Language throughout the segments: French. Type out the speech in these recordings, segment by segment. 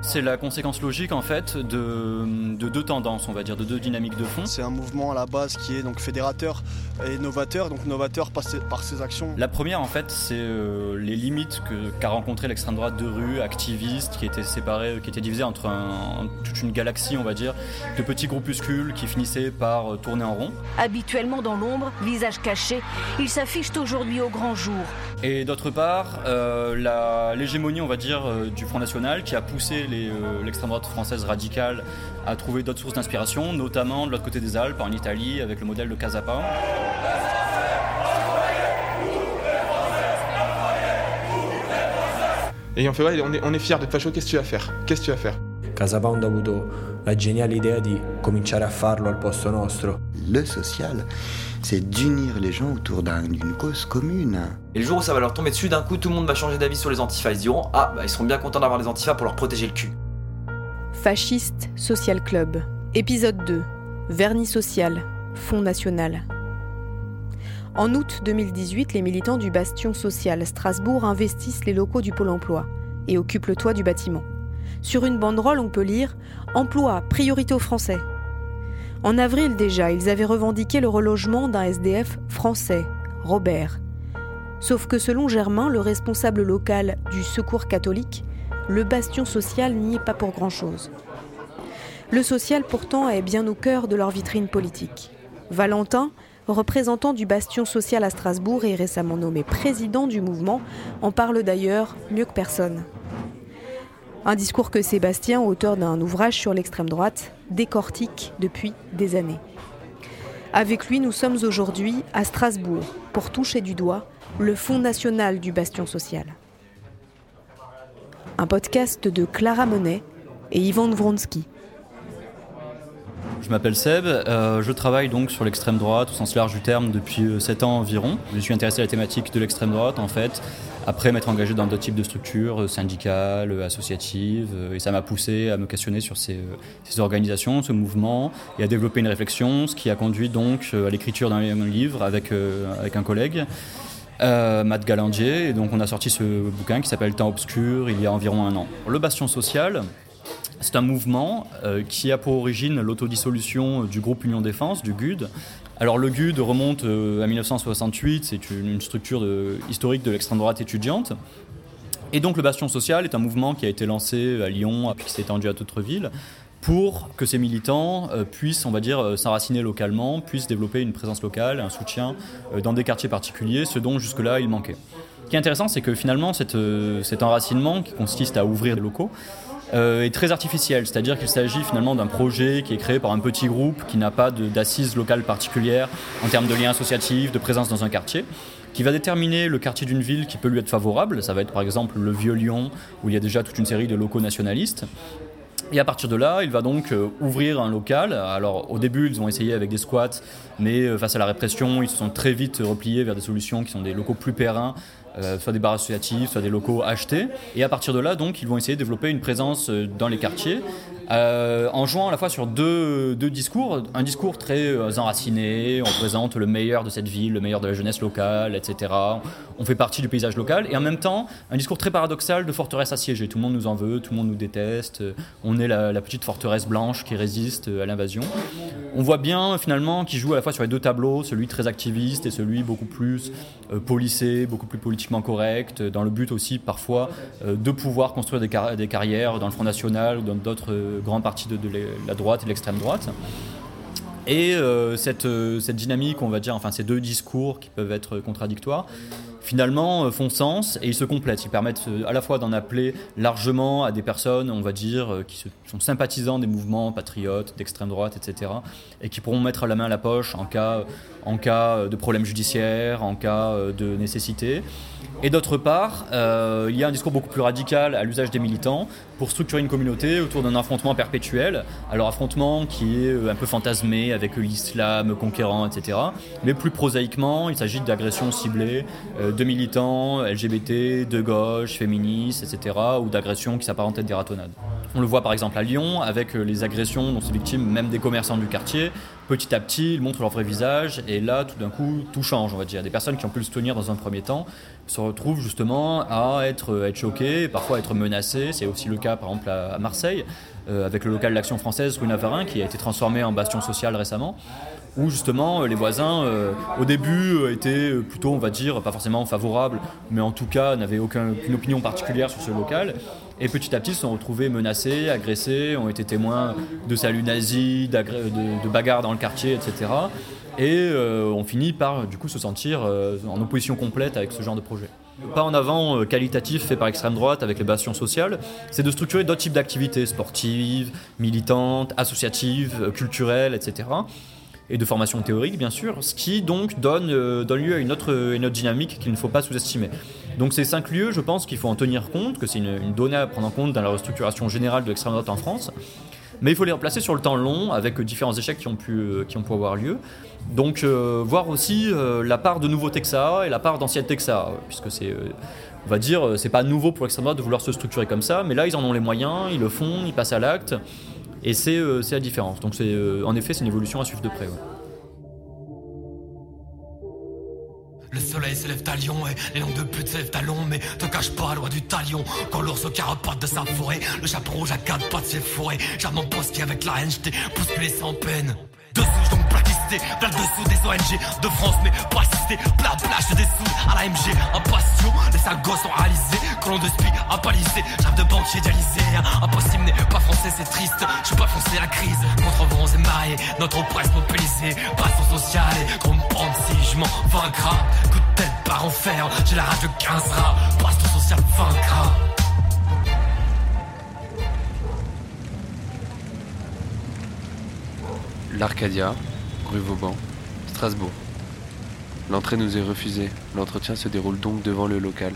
C'est la conséquence logique en fait de, deux tendances, on va dire, de deux dynamiques de fond. C'est un mouvement à la base qui est donc fédérateur et novateur, donc novateur par ses, par ses actions. La première en fait, c'est euh, les limites qu'a rencontré l'extrême droite de rue, activiste, qui était séparée, qui était divisée entre toute une galaxie, on va dire, de petits groupuscules qui finissaient par euh, tourner en rond. Habituellement dans l'ombre, visage caché, ils s'affichent aujourd'hui au grand jour. Et d'autre part, euh, l'hégémonie, on va dire, du Front National qui a poussé euh, l'extrême droite française radicale a trouvé d'autres sources d'inspiration, notamment de l'autre côté des Alpes, en Italie, avec le modèle de Casapa. Et on fait, ouais, on est, on est fiers d'être facho, qu'est-ce que tu vas faire? Qu'est-ce que tu vas faire? Casapound a avuto la geniale idea di cominciare a farlo al posto nostro. Le social, c'est d'unir les gens autour d'une cause commune. Et le jour où ça va leur tomber dessus, d'un coup, tout le monde va changer d'avis sur les antifas. Ils se diront Ah, bah, ils seront bien contents d'avoir les antifas pour leur protéger le cul. Fasciste Social Club, épisode 2 Vernis social, Fonds national. En août 2018, les militants du Bastion social Strasbourg investissent les locaux du Pôle emploi et occupent le toit du bâtiment. Sur une banderole, on peut lire Emploi, priorité aux Français. En avril déjà, ils avaient revendiqué le relogement d'un SDF français, Robert. Sauf que selon Germain, le responsable local du Secours catholique, le bastion social n'y est pas pour grand-chose. Le social pourtant est bien au cœur de leur vitrine politique. Valentin, représentant du bastion social à Strasbourg et récemment nommé président du mouvement, en parle d'ailleurs mieux que personne. Un discours que Sébastien, auteur d'un ouvrage sur l'extrême droite, décortique depuis des années. Avec lui, nous sommes aujourd'hui à Strasbourg pour toucher du doigt le Fonds national du bastion social. Un podcast de Clara Monet et Ivan Vronsky. Je m'appelle Seb, euh, je travaille donc sur l'extrême droite au sens large du terme depuis 7 euh, ans environ. Je suis intéressé à la thématique de l'extrême droite en fait, après m'être engagé dans d'autres types de structures, euh, syndicales, associatives, et ça m'a poussé à me questionner sur ces, organisations, ce mouvement, et à développer une réflexion, ce qui a conduit donc à l'écriture d'un livre avec, avec un collègue. Matt Galandier, et donc on a sorti ce bouquin qui s'appelle Temps obscur il y a environ un an. Le Bastion social, c'est un mouvement euh, qui a pour origine l'autodissolution du groupe Union Défense, du GUD. Alors le GUD remonte euh, à 1968, c'est une, structure historique de l'extrême droite étudiante. Et donc le Bastion Social est un mouvement qui a été lancé à Lyon, qui s'est étendu à d'autres villes, pour que ces militants euh, puissent, on va dire, s'enraciner localement, puissent développer une présence locale, un soutien dans des quartiers particuliers, ce dont jusque-là il manquait. Ce qui est intéressant, c'est que finalement, cet enracinement qui consiste à ouvrir des locaux, euh, est très artificiel, c'est-à-dire qu'il s'agit finalement d'un projet qui est créé par un petit groupe qui n'a pas d'assises locales particulières en termes de liens associatifs, de présence dans un quartier qui va déterminer le quartier d'une ville qui peut lui être favorable. Ça va être par exemple le Vieux Lyon, où il y a déjà toute une série de locaux nationalistes. Et à partir de là, il va donc euh, ouvrir un local. Alors au début, ils ont essayé avec des squats, mais euh, face à la répression, ils se sont très vite repliés vers des solutions qui sont des locaux plus périns, euh, soit des bars associatifs, soit des locaux achetés. Et à partir de là, donc, ils vont essayer de développer une présence euh, dans les quartiers euh, en jouant à la fois sur deux, deux discours. Un discours très enraciné, on présente le meilleur de cette ville, le meilleur de la jeunesse locale, etc. On fait partie du paysage local. Et en même temps, un discours très paradoxal de forteresse assiégée. Tout le monde nous en veut, tout le monde nous déteste. On est la, petite forteresse blanche qui résiste à l'invasion. On voit bien finalement qu'il joue à la fois sur les deux tableaux, celui très activiste et celui beaucoup plus policé, beaucoup plus politiquement correct, dans le but aussi parfois de pouvoir construire des, carrières dans le Front National ou dans d'autres grande partie de, la droite et l'extrême droite. Et euh, cette, euh, cette, dynamique, on va dire, enfin ces deux discours qui peuvent être contradictoires, finalement euh, font sens et ils se complètent. Ils permettent à la fois d'en appeler largement à des personnes, on va dire, qui sont sympathisants des mouvements patriotes, d'extrême droite, etc. et qui pourront mettre la main à la poche en cas, en cas de problème judiciaire, en cas de nécessité. Et d'autre part, il y a un discours beaucoup plus radical à l'usage des militants pour structurer une communauté autour d'un affrontement perpétuel. Alors affrontement qui est euh, un peu fantasmé avec l'islam conquérant, etc. Mais plus prosaïquement, il s'agit d'agressions ciblées euh, de militants LGBT, de gauche, féministes, etc. ou d'agressions qui s'apparentent à des ratonnades. On le voit par exemple à Lyon avec euh, les agressions dont sont victimes même des commerçants du quartier petit à petit, ils montrent leur vrai visage, et là, tout d'un coup, tout change, on va dire. Des personnes qui ont pu le soutenir dans un premier temps se retrouvent justement à être, être choquées, parfois à être menacées. C'est aussi le cas, par exemple, à Marseille, euh, avec le local d'Action française rue Navarin, qui a été transformé en bastion social récemment où justement les voisins euh, au début étaient plutôt on va dire pas forcément favorables mais en tout cas n'avaient aucune opinion particulière sur ce local et petit à petit, ils se sont retrouvés menacés, agressés, ont été témoins de saluts nazis, de, bagarres dans le quartier, etc. Et euh, ont fini par du coup se sentir euh, en opposition complète avec ce genre de projet. Le pas en avant euh, qualitatif fait par l'extrême droite avec les bastions sociales, c'est de structurer d'autres types d'activités sportives, militantes, associatives, culturelles, etc et de formation théorique bien sûr, ce qui donc donne, donne lieu à une autre, une autre dynamique qu'il ne faut pas sous-estimer. Donc ces cinq lieux, je pense qu'il faut en tenir compte, que c'est une, donnée à prendre en compte dans la restructuration générale de l'extrême droite en France. Mais il faut les replacer sur le temps long avec différents échecs qui ont pu, euh, qui ont pu avoir lieu. Donc euh, voir aussi euh, la part de nouveau Texas et la part d'ancienne Texas, puisque c'est, on va dire, c'est pas nouveau pour l'extrême droite de vouloir se structurer comme ça, mais là ils en ont les moyens, ils le font, ils passent à l'acte, et c'est, la différence. Donc c'est, en effet c'est une évolution à suivre de près. Le soleil s'élève à et les langues de pute s'élèvent à long Mais te cache pas loin du talion Quand l'ours carapates de sa forêt Le chapeau rouge à quatre pattes J'arme mon poste qui avec la haine j't'ai bousculé sans peine Dessous donc blacklisté, plein dessous des ONG de France mais pas assisté, plat plage des sous à la MG, impatient, les sales gosses réalisés, colon de spi, apalisé, j'arrive de banquier dialysé, impossible n'est pas français c'est triste, je suis pas français la crise, contre vents et marées, notre presse mobilisée, passion sociale et qu'on me prendre si je m'en vaincra, coup de tête par enfer, j'ai la rage de 15 rats, passion sociale vaincra. l'Arcadia, rue Vauban, Strasbourg. L'entrée nous est refusée. L'entretien se déroule donc devant le local.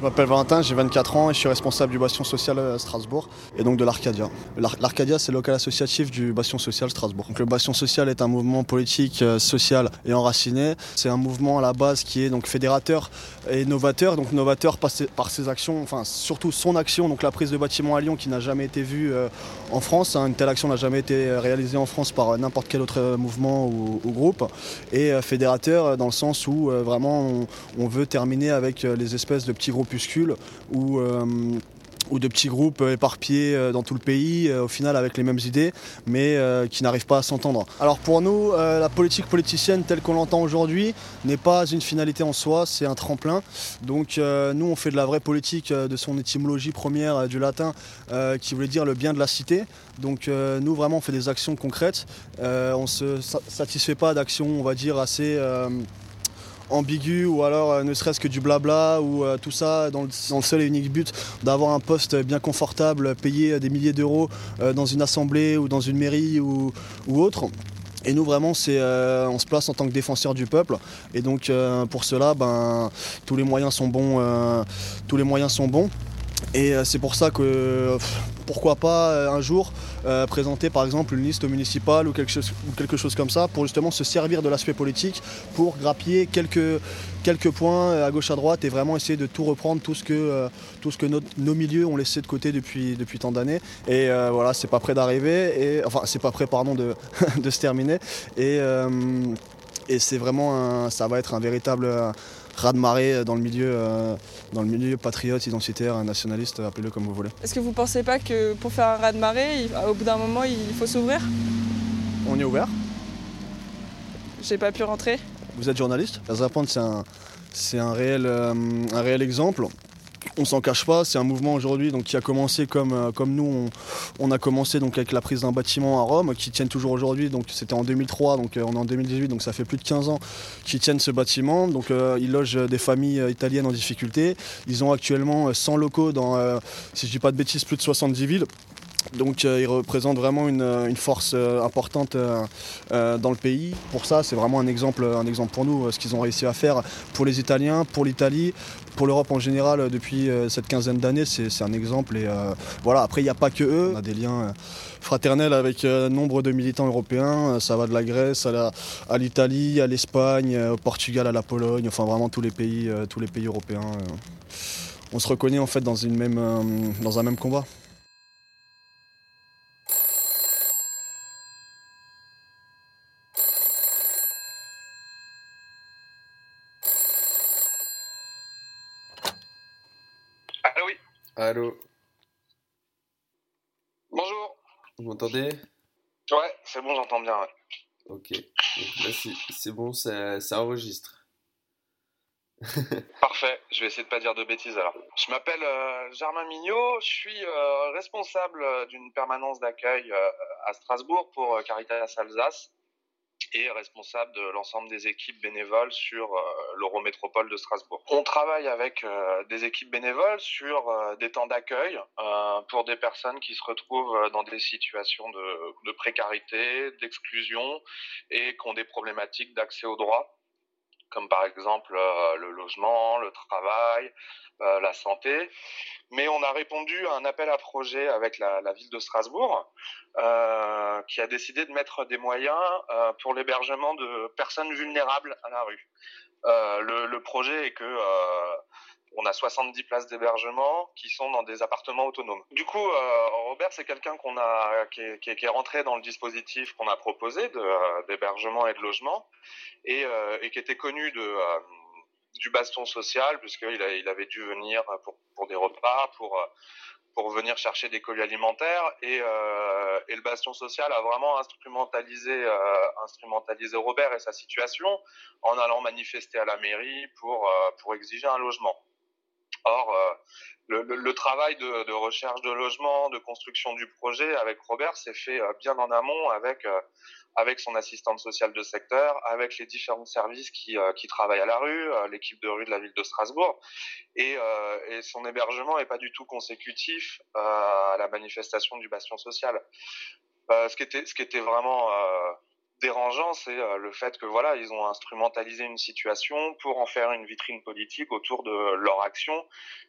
Je m'appelle Valentin, j'ai 24 ans et je suis responsable du Bastion Social à Strasbourg et donc de l'Arcadia. L'Arcadia, c'est le local associatif du Bastion Social Strasbourg. Donc le Bastion Social est un mouvement politique, euh, social et enraciné. C'est un mouvement à la base qui est donc fédérateur et novateur. Donc novateur par ses, actions, enfin surtout son action, donc la prise de bâtiment à Lyon qui n'a jamais été vue euh, en France. Hein. Une telle action n'a jamais été réalisée en France par n'importe quel autre mouvement ou, groupe. Et euh, fédérateur dans le sens où vraiment on veut terminer avec les espèces de petits groupes ou euh, ou de petits groupes éparpillés euh, dans tout le pays, euh, au final avec les mêmes idées, mais qui n'arrivent pas à s'entendre. Alors pour nous, la politique politicienne telle qu'on l'entend aujourd'hui n'est pas une finalité en soi, c'est un tremplin. Donc nous, on fait de la vraie politique de son étymologie première du latin, qui voulait dire le bien de la cité. Donc nous, vraiment, on fait des actions concrètes. on ne se satisfait pas d'actions, on va dire, assez ambigu ou alors euh, ne serait-ce que du blabla ou euh, tout ça dans le, seul et unique but d'avoir un poste bien confortable, payer des milliers d'euros euh, dans une assemblée ou dans une mairie ou, autre. Et nous vraiment c'est on se place en tant que défenseur du peuple et donc pour cela ben tous les moyens sont bons et c'est pour ça que pourquoi pas euh, un jour euh, présenter par exemple une liste municipale ou quelque, chose, comme ça pour justement se servir de l'aspect politique pour grappiller quelques, quelques points euh, à gauche à droite et vraiment essayer de tout reprendre, tout ce que, tout ce que nos milieux ont laissé de côté depuis, depuis tant d'années. Et voilà, c'est pas prêt d'arriver, et enfin c'est pas prêt pardon de, de se terminer. Et, et c'est vraiment ça va être un véritable raz de marée euh, dans le milieu, euh, dans le milieu patriote, identitaire, nationaliste, appelez-le comme vous voulez. Est-ce que vous pensez pas que pour faire un raz de marée, au bout d'un moment, il faut s'ouvrir? On est ouvert? J'ai pas pu rentrer. Vous êtes journaliste? Azrapante, c'est un, c'est un réel, euh, un réel exemple on s'en cache pas, c'est un mouvement aujourd'hui qui a commencé comme, euh, nous, on, a commencé donc avec la prise d'un bâtiment à Rome, qui tiennent toujours aujourd'hui, donc c'était en 2003, donc euh, on est en 2018, donc ça fait plus de 15 ans qu'ils tiennent ce bâtiment. Donc euh, ils logent des familles italiennes en difficulté. Ils ont actuellement 100 locaux dans, si je dis pas de bêtises, plus de 70 villes. Donc euh, ils représentent vraiment une, euh, force euh, importante dans le pays. Pour ça, c'est vraiment un exemple, un exemple pour nous, ce qu'ils ont réussi à faire pour les Italiens, pour l'Italie, pour l'Europe en général depuis cette quinzaine d'années. C'est un exemple. Et voilà, après, il n'y a pas que eux. On a des liens fraternels avec nombre de militants européens. Ça va de la Grèce à l'Italie, à l'Espagne, au Portugal, à la Pologne, enfin vraiment tous les pays, tous les pays européens. On se reconnaît en fait dans un même combat. Allô Bonjour. Vous m'entendez? Ouais, c'est bon, j'entends bien. Ouais. Ok. là, c'est bon, ça, ça enregistre. Parfait, je vais essayer de pas dire de bêtises alors. Je m'appelle euh, Germain Mignot, je suis euh, responsable euh, d'une permanence d'accueil à Strasbourg pour Caritas Alsace et responsable de l'ensemble des équipes bénévoles sur l'Eurométropole de Strasbourg. On travaille avec des équipes bénévoles sur des temps d'accueil pour des personnes qui se retrouvent dans des situations de, de précarité, d'exclusion et qui ont des problématiques d'accès aux droits comme par exemple euh, le logement, le travail, euh, la santé. Mais on a répondu à un appel à projet avec la, ville de Strasbourg, euh, qui a décidé de mettre des moyens pour l'hébergement de personnes vulnérables à la rue. Le, le, projet est que on a 70 places d'hébergement qui sont dans des appartements autonomes. Du coup, Robert, c'est quelqu'un qu'on a qui est, rentré dans le dispositif qu'on a proposé euh, d'hébergement et de logement et, euh, qui était connu euh, du baston social puisqu'il il avait dû venir pour, des repas, pour venir chercher des colis alimentaires et, le bastion social a vraiment instrumentalisé Robert et sa situation en allant manifester à la mairie pour exiger un logement. Or, euh, le, travail de, de, recherche de logement, de construction du projet avec Robert s'est fait euh, bien en amont avec euh, avec son assistante sociale de secteur, avec les différents services qui, qui travaillent à la rue, l'équipe de rue de la ville de Strasbourg, et, et son hébergement n'est pas du tout consécutif à la manifestation du bastion social. ce qui était ce qui était vraiment dérangeant, c'est euh, le fait que voilà, ils ont instrumentalisé une situation pour en faire une vitrine politique autour de leur action,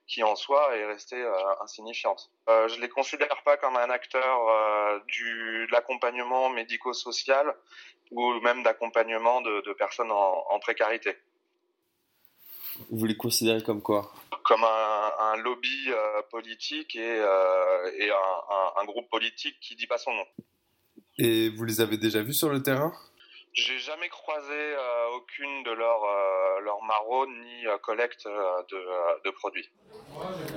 qui en soi est restée euh, insignifiante. Euh, je les considère pas comme un acteur euh, du de l'accompagnement médico-social ou même d'accompagnement de, de, personnes en, en, précarité. Vous les considérez comme quoi? Comme un, un lobby euh, politique et, et un, un, un groupe politique qui dit pas son nom. Et vous les avez déjà vus sur le terrain? J'ai jamais croisé euh, aucune de leurs euh, leur maraudes ni euh, collecte de, de, produits.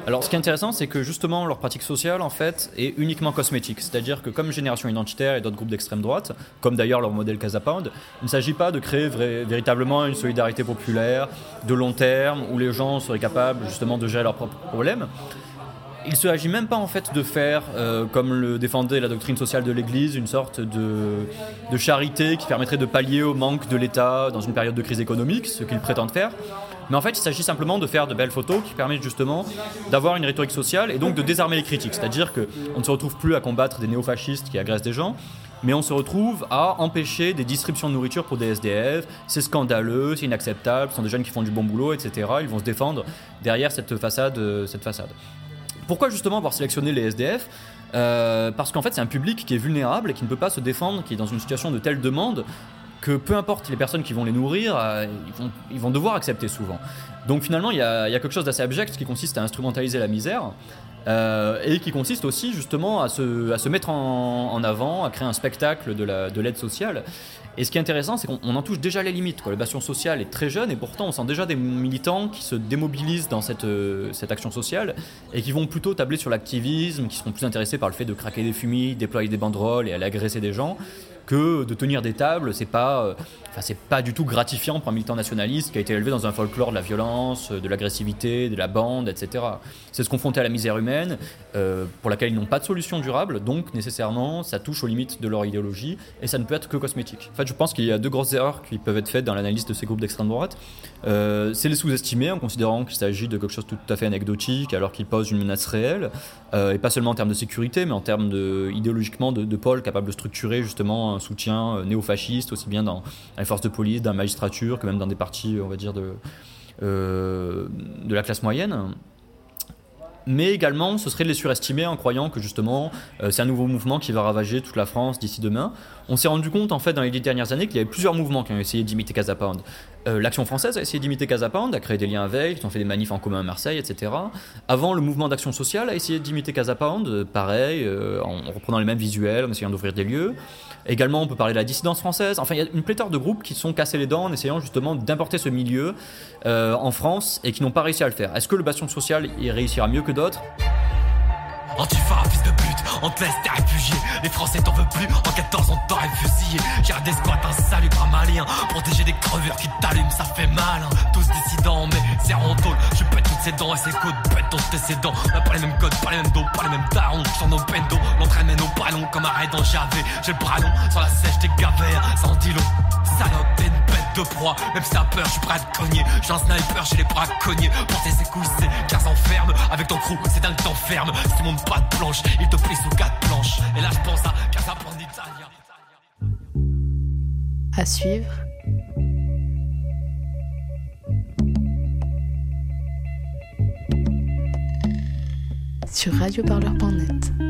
Alors ce qui est intéressant, c'est que justement leur pratique sociale en fait est uniquement cosmétique. C'est-à-dire que comme Génération Identitaire et d'autres groupes d'extrême droite, comme d'ailleurs leur modèle Casa Pound, il ne s'agit pas de créer vrai, véritablement une solidarité populaire de long terme où les gens seraient capables justement de gérer leurs propres problèmes il ne s'agit même pas en fait de faire, euh, comme le défendait la doctrine sociale de l'Église, une sorte de, charité qui permettrait de pallier au manque de l'État dans une période de crise économique, ce qu'ils prétendent faire. Mais en fait, il s'agit simplement de faire de belles photos qui permettent justement d'avoir une rhétorique sociale et donc de désarmer les critiques. C'est-à-dire qu'on ne se retrouve plus à combattre des néofascistes qui agressent des gens, mais on se retrouve à empêcher des distributions de nourriture pour des SDF. C'est scandaleux, c'est inacceptable, ce sont des jeunes qui font du bon boulot, etc. Ils vont se défendre derrière cette façade. Cette façade. Pourquoi justement avoir sélectionné les SDF euh, Parce qu'en fait c'est un public qui est vulnérable et qui ne peut pas se défendre, qui est dans une situation de telle demande que peu importe les personnes qui vont les nourrir, euh, ils, vont, devoir accepter souvent. Donc finalement il y a, quelque chose d'assez abject qui consiste à instrumentaliser la misère. Euh, et qui consiste aussi justement à se, mettre en, avant, à créer un spectacle de l'aide sociale. Et ce qui est intéressant, c'est qu'on en touche déjà les limites. Quoi. Le bastion social est très jeune et pourtant on sent déjà des militants qui se démobilisent dans cette, euh, cette action sociale et qui vont plutôt tabler sur l'activisme, qui seront plus intéressés par le fait de craquer des fumis, déployer des banderoles et aller agresser des gens que de tenir des tables, c'est pas, euh, enfin c'est pas du tout gratifiant pour un militant nationaliste qui a été élevé dans un folklore de la violence, de l'agressivité, de la bande, etc. C'est se confronter à la misère humaine euh, pour laquelle ils n'ont pas de solution durable, donc nécessairement ça touche aux limites de leur idéologie et ça ne peut être que cosmétique. En fait, je pense qu'il y a deux grosses erreurs qui peuvent être faites dans l'analyse de ces groupes d'extrême droite. Euh, c'est les sous-estimer en considérant qu'il s'agit de quelque chose tout à fait anecdotique alors qu'ils posent une menace réelle euh, et pas seulement en termes de sécurité mais en termes de idéologiquement de, de pôle capable de structurer justement un soutien néofasciste aussi bien dans les forces de police, la magistrature que même dans des partis on va dire de, euh, de la classe moyenne mais également ce serait de les surestimer en croyant que justement euh, c'est un nouveau mouvement qui va ravager toute la France d'ici demain. On s'est rendu compte en fait dans les dix dernières années qu'il y avait plusieurs mouvements qui ont essayé d'imiter Casa Pound. Euh, L'Action française a essayé d'imiter Casa Pound, a créé des liens avec, ils ont fait des manifs en commun à Marseille, etc. Avant, le mouvement d'action sociale a essayé d'imiter Casa Pound, euh, pareil, euh, en reprenant les mêmes visuels, en essayant d'ouvrir des lieux. Également, on peut parler de la dissidence française. Enfin, il y a une pléthore de groupes qui sont cassés les dents en essayant justement d'importer ce milieu en France et qui n'ont pas réussi à le faire. Est-ce que le bastion social y réussira mieux que d'autres? Antifa, fils de pute, on te laisse t'es réfugié. Les Français t'en veulent plus, en 14 on t'aurait fusillé. J'ai des squats, un salut malien. Protéger des crevures qui t'allument, ça fait mal. Hein. Tous dissidents, mais c'est en tôle. Je pète toutes ces dents et ces coudes, pète tous tes dents. On pas les mêmes codes, pas les mêmes dos, pas les mêmes darons. J'en au pendo, l'entraînement au ballon comme arrêt dans Javé. J'ai le bras long, sur la sèche t'es gavé, en dit long. Salope, de proie, même si peur, je suis prêt à te cogner. J'ai un sniper, j'ai les bras cognés. Pour tes écoutes, c'est 15 ans ferme. Avec ton crew, c'est dingue, t'enferme. Si tu montes pas de planche, il te plie sous quatre planches. Et là, je pense à Casa Italia. À suivre. Sur radioparleur.net.